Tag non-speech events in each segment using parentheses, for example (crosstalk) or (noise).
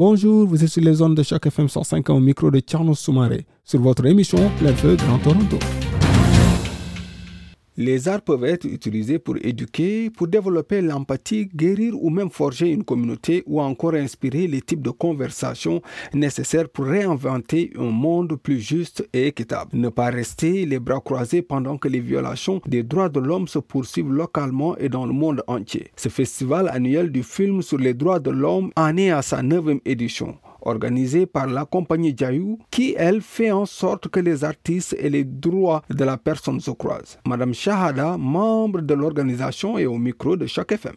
Bonjour, vous êtes sur les zones de chaque FM 105 au micro de Tcherno Soumaré sur votre émission Feu Grand Toronto. Les arts peuvent être utilisés pour éduquer, pour développer l'empathie, guérir ou même forger une communauté ou encore inspirer les types de conversations nécessaires pour réinventer un monde plus juste et équitable. Ne pas rester les bras croisés pendant que les violations des droits de l'homme se poursuivent localement et dans le monde entier. Ce festival annuel du film sur les droits de l'homme en est à sa neuvième édition organisée par la compagnie Jayou, qui, elle, fait en sorte que les artistes et les droits de la personne se croisent. Madame Shahada, membre de l'organisation, est au micro de chaque FM.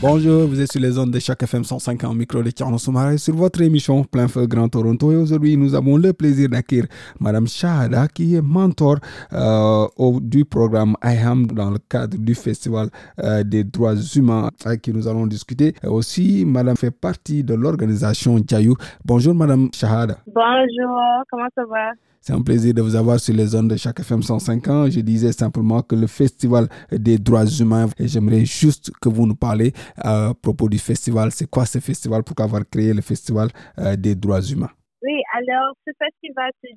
Bonjour, vous êtes sur les ondes de chaque FM 105 en micro de Soumaré sur votre émission Plein Feu Grand Toronto. Et aujourd'hui, nous avons le plaisir d'accueillir Madame Shahada qui est mentor euh, du programme IHAM dans le cadre du Festival euh, des droits humains avec qui nous allons discuter. Et aussi, Madame fait partie de l'organisation Jayou. Bonjour Madame Shahada. Bonjour, comment ça va? C'est un plaisir de vous avoir sur les zones de chaque FM 105 ans. Je disais simplement que le Festival des droits humains, et j'aimerais juste que vous nous parlez à propos du festival. C'est quoi ce festival? Pourquoi avoir créé le Festival euh, des droits humains? Oui, alors ce festival se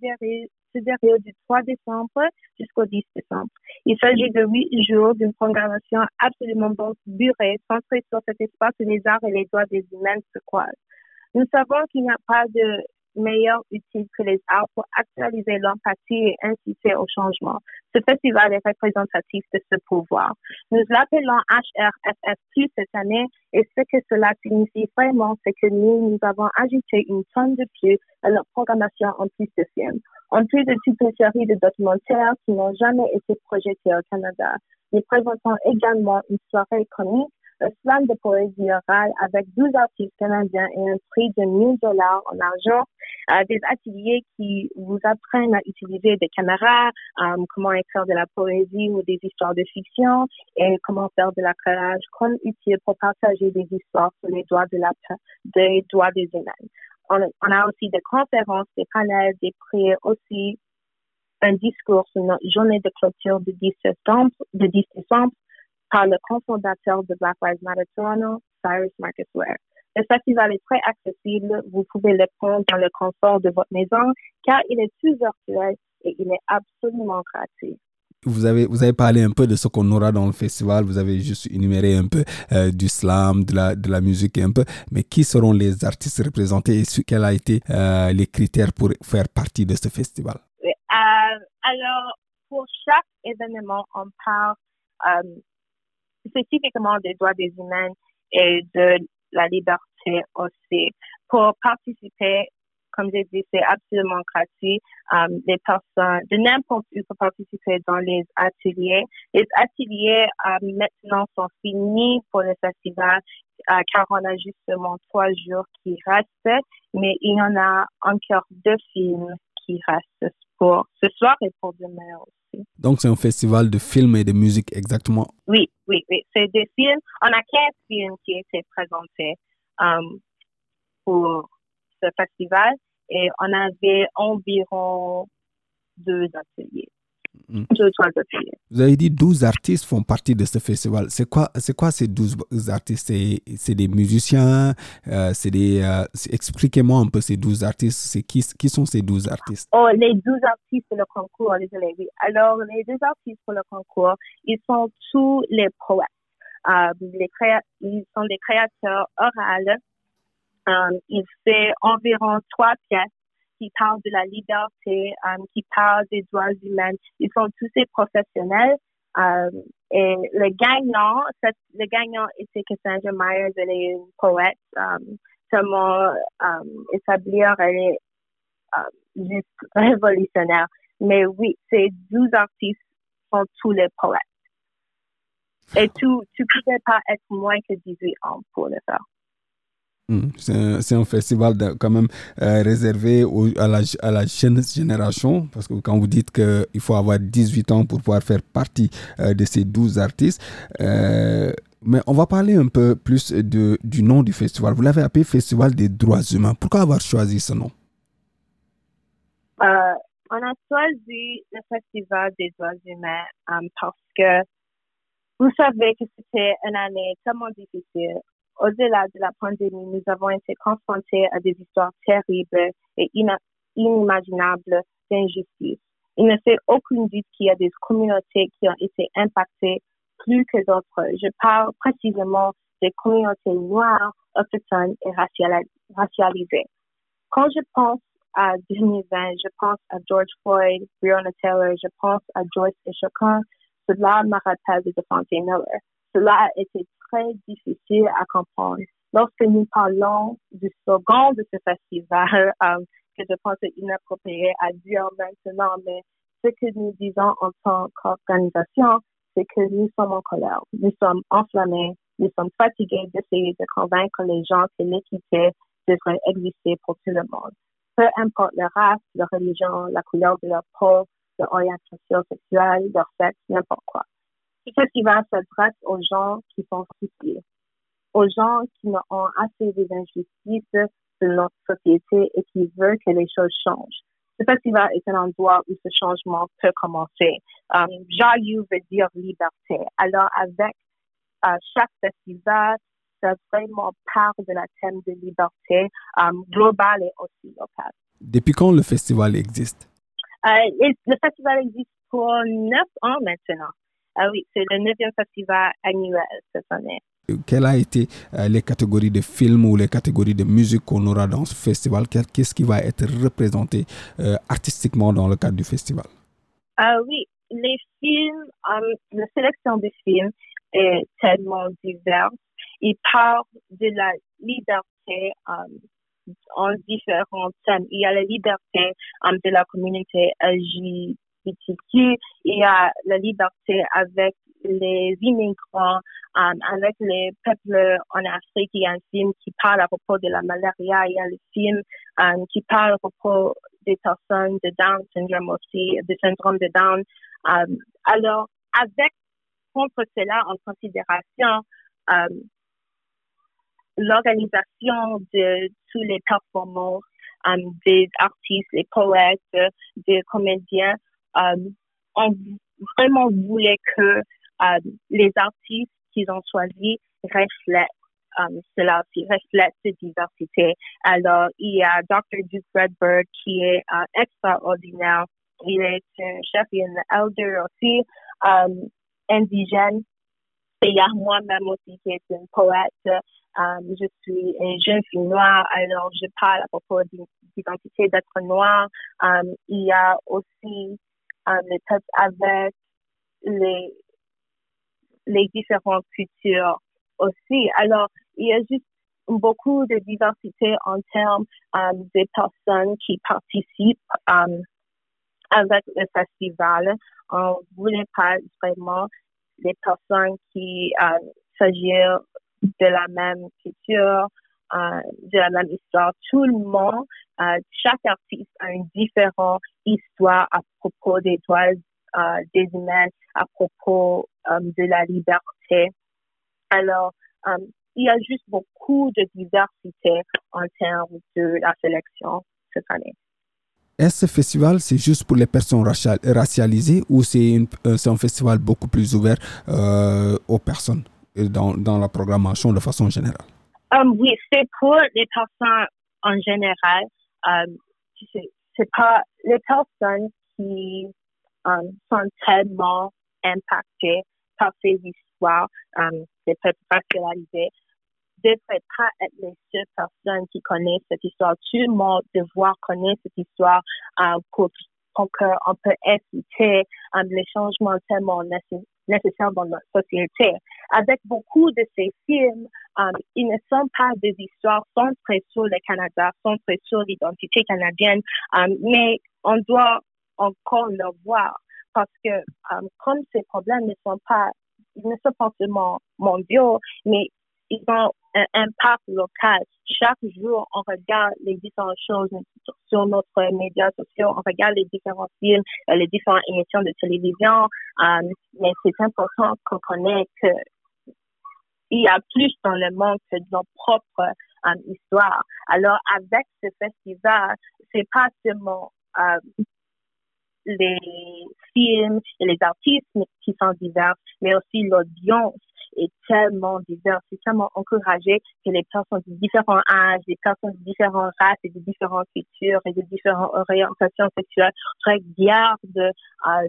déroule, du 3 décembre jusqu'au 10 décembre. Il s'agit de huit jours d'une programmation absolument durée, centrée sur cet espace où les arts et les droits des humains se croisent. Nous savons qu'il n'y a pas de meilleur outil que les arts pour actualiser l'empathie et inciter au changement. Ce festival est représentatif de ce pouvoir. Nous l'appelons HRFF cette année et ce que cela signifie vraiment, c'est que nous, nous avons ajouté une tonne de plus à notre programmation en plus de films. En plus de toute une série de documentaires qui n'ont jamais été projetés au Canada. Nous présentons également une soirée comique un slam de poésie orale avec 12 artistes canadiens et un prix de 1000 dollars en argent, euh, des ateliers qui vous apprennent à utiliser des caméras, euh, comment écrire de la poésie ou des histoires de fiction et comment faire de la collage comme utile pour partager des histoires sur les droits de la, des droits des humains. On, on a aussi des conférences, des panels, des prix aussi un discours sur notre journée de clôture de 10 septembre, de 10 décembre par le cofondateur de Black Lives Matter Toronto, Cyrus Marcus Ware. Le festival est très accessible. Vous pouvez le prendre dans le confort de votre maison car il est tout virtuel et il est absolument gratuit. Vous avez, vous avez parlé un peu de ce qu'on aura dans le festival, vous avez juste énuméré un peu euh, du slam, de la, de la musique un peu, mais qui seront les artistes représentés et quels ont été euh, les critères pour faire partie de ce festival? Euh, alors, pour chaque événement, on parle spécifiquement des droits des humains et de la liberté aussi. Pour participer, comme j'ai dit, c'est absolument gratuit. Um, les personnes de n'importe où peuvent participer dans les ateliers. Les ateliers um, maintenant sont finis pour le festival uh, car on a justement trois jours qui restent, mais il y en a encore deux films qui restent pour ce soir et pour demain aussi. Donc, c'est un festival de films et de musique, exactement. Oui, oui. C'est des films. On a 15 films qui étaient présentés um, pour ce festival et on avait environ deux ateliers. Mm. Vous avez dit 12 artistes font partie de ce festival. C'est quoi, c'est quoi ces 12 artistes? C'est des musiciens euh, c'est des, euh, Expliquez-moi un peu ces 12 artistes. C'est qui, qui sont ces 12 artistes? Oh, les 12 artistes pour le concours, désolé, oui. Alors, les 12 artistes pour le concours, ils sont tous les poètes. Euh, les ils sont des créateurs orales. ils font environ trois pièces qui parlent de la liberté, um, qui parlent des droits humains. Ils sont tous ces professionnels. Um, et le gagnant, le gagnant était Cassandra Myers, elle est une poète. Um, seulement um, établir, elle est juste révolutionnaire. Mais oui, ces 12 artistes sont tous les poètes. Et tu ne pouvais pas être moins que 18 ans pour le faire. Hmm. C'est un, festival quand même euh, réservé à, la, à, la, jeune génération, parce que quand vous dites qu'il faut avoir 18 ans pour pouvoir faire partie euh, de ces 12 artistes, euh, mais on va parler un peu plus de, du nom du festival. Vous l'avez appelé Festival des droits humains. Pourquoi avoir choisi ce nom? On a choisi le Festival des droits humains parce que vous savez que c'était une année tellement difficile au-delà de la pandémie, nous avons été confrontés à des histoires terribles et inimaginables d'injustice. Il ne fait aucune doute qu'il y a des communautés qui ont été impactées plus que d'autres. Je parle précisément des communautés noires, autochtones et racialisées. Quand je pense à 2020, je pense à George Floyd, Breonna Taylor, je pense à Joyce et chacun. Cela me rappelle de Devontae Miller. Cela a été très difficile à comprendre. Lorsque nous parlons du slogan de ce festival, (laughs) euh, que je pense inapproprié à dire maintenant, mais ce que nous disons en tant qu'organisation, c'est que nous sommes en colère, nous sommes enflammés, nous sommes fatigués d'essayer de convaincre les gens que l'équité devrait exister pour tout le monde. Peu importe leur race, leur religion, la couleur de leur peau, leur orientation sexuelle, leur sexe, n'importe quoi. Ce festival s'adresse aux gens qui sont souciés, aux gens qui ont assez des injustices de notre société et qui veulent que les choses changent. Ce festival est un endroit où ce changement peut commencer. Um, veut dire liberté. Alors, avec euh, chaque festival, ça vraiment part de la thème de liberté um, globale et aussi locale. Depuis quand le festival existe? Euh, le festival existe pour neuf ans maintenant. Ah oui, c'est le neuvième festival annuel cette année. Quelles ont été euh, les catégories de films ou les catégories de musique qu'on aura dans ce festival? Qu'est-ce qui va être représenté euh, artistiquement dans le cadre du festival? Ah oui, les films, um, la sélection des films est tellement diverse. Ils parlent de la liberté um, en différents thèmes. Il y a la liberté um, de la communauté Il y a la liberté avec les immigrants, um, avec les peuples en Afrique. Il y a un film qui parle à propos de la malaria. Il y a le film qui parle à propos des personnes de Down syndrome aussi, du syndrome de Down. Um, alors, avec contre cela en considération, l'organisation de tous les performances des artistes, les poètes, des comédiens, euh, on vraiment voulait que euh, les artistes qu'ils ont choisis reflètent um, cela aussi, reflètent cette diversité. Alors, il y a Dr. Duke Redbird qui est extraordinaire. Il est un chef et un elder aussi, indigène. Et il y a moi-même aussi qui est une poète. Je suis une jeune fille noire, alors je parle à propos d'identité d'être noire. Il y a aussi les peuples avec les, les différentes cultures aussi. Alors, il y a juste beaucoup de diversité en termes um, des personnes qui participent um, avec le festival. On voulait pas vraiment des personnes qui um, s'agissent de la même culture, de la même histoire. Tout le monde, euh, chaque artiste a une différente histoire à propos des droits euh, des humains, à propos de la liberté. Alors, il y a juste beaucoup de diversité en termes de la sélection cette année. Est-ce ce festival, c'est juste pour les personnes racialisées ou c'est un festival beaucoup plus ouvert aux personnes dans, dans la programmation de façon générale? Um, oui, c'est pour les personnes en général. Um, c'est pas les personnes qui um, sont tellement impactées par ces histoires um, peuples racialisés ne devraient pas être les seules personnes qui connaissent cette histoire. Tout le monde devoir connaître cette histoire um, pour, qu'on peut éviter les changements tellement nécessaires dans notre société. Avec beaucoup de ces films, um, ils ne sont pas des histoires centrées sur le Canada, centrées sur l'identité canadienne, um, mais on doit encore le voir parce que um, comme ces problèmes ne sont pas, ils ne sont pas seulement mondiaux, mais ils ont un impact local. Chaque jour, on regarde les différentes choses sur notre médias sociaux, on regarde les différents films, euh, les différentes émissions de télévision, euh, mais c'est important qu'on connaisse qu'il y a plus dans le monde que nos propres euh, histoires. Alors, avec ce festival, c'est pas seulement les films et les artistes qui sont divers, mais aussi l'audience est tellement divers, c'est tellement encouragé que les personnes de différents âges, des personnes de différentes races et de différentes cultures et de différentes orientations sexuelles regardent euh,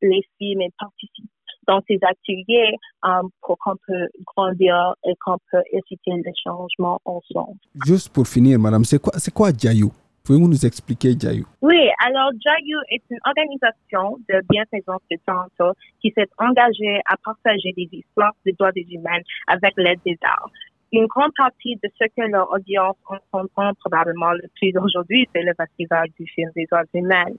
les films et participent dans ces ateliers euh, pour qu'on peut grandir et qu'on peut inciter le changement ensemble. Juste pour finir, madame, c'est quoi, c'est quoi Diayou? Pouvez-vous nous expliquer Jayu Oui, alors Jayu est une organisation de bienfaisance de Toronto qui s'est engagée à partager des histoires des droits des humains avec l'aide des arts une grande partie de ce que leur audience entend probablement le plus aujourd'hui, c'est le festival du film des droits humains.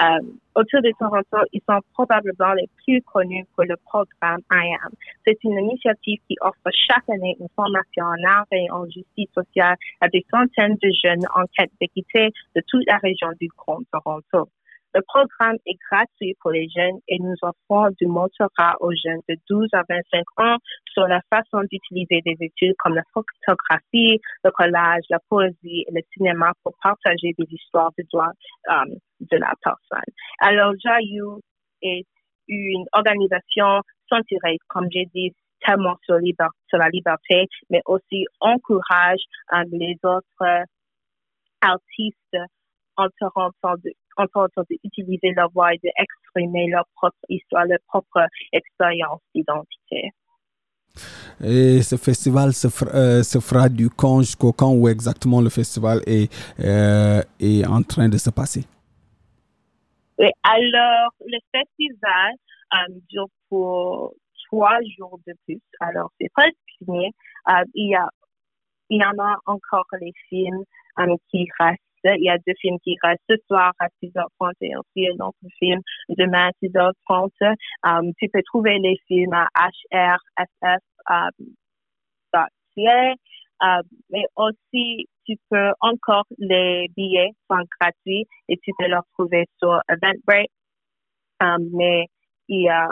Euh, autour de Toronto, ils sont probablement les plus connus pour le programme I Am. C'est une initiative qui offre chaque année une formation en art et en justice sociale à des centaines de jeunes en quête d'équité de toute la région du Grand Toronto. Le programme est gratuit pour les jeunes et nous offrons du mentorat aux jeunes de 12 à 25 ans sur la façon d'utiliser des études comme la photographie, le collage, la poésie et le cinéma pour partager des histoires de droit um, de la personne. Alors, JAYU est une organisation centrée, comme j'ai dit, tellement sur, la liberté, mais aussi encourage um, les autres artistes en Toronto de en d'utiliser leur voix et d'exprimer leur propre histoire, leur propre expérience d'identité. Et ce festival se, euh, fera, du camp jusqu'au camp où exactement le festival est, euh, est en train de se passer? Oui, alors le festival euh, dure pour trois jours de plus. Alors c'est presque fini. il, y a, il y en a encore les films qui restent il y a deux films qui restent ce soir à 6h30 et aussi un autre film demain à 6h30. Um, tu peux trouver les films à hrff.ca, um, mais aussi tu peux encore les billets sont gratuits et tu peux les trouver sur Eventbrite. Um, mais il y a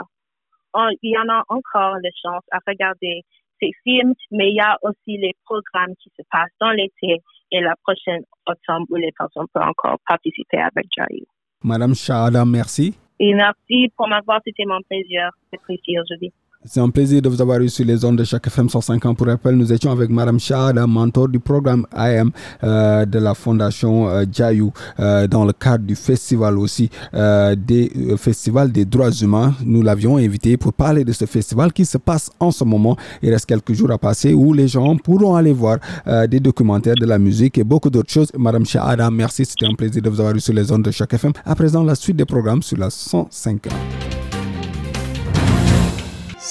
il y en a encore la chance à regarder ces films, mais il y a aussi les programmes qui se passent dans l'été et la prochaine automne où les personnes peuvent encore participer avec Jayu. Madame Shahada, merci. Et merci pour m'avoir, c'était mon plaisir d'être ici aujourd'hui. C'est un plaisir de vous avoir eu sur les ondes de chaque FM 150. Pour rappel, nous étions avec Madame Shahada, mentor du programme IM euh, de la Fondation euh, Jayou euh, dans le cadre du festival aussi des festival des droits humains. Nous l'avions invité pour parler de ce festival qui se passe en ce moment. Il reste quelques jours à passer où les gens pourront aller voir des documentaires, de la musique et beaucoup d'autres choses. Madame Shahada, merci. C'était un plaisir de vous avoir eu sur les ondes de chaque FM. À présent, la suite des programmes sur la 150.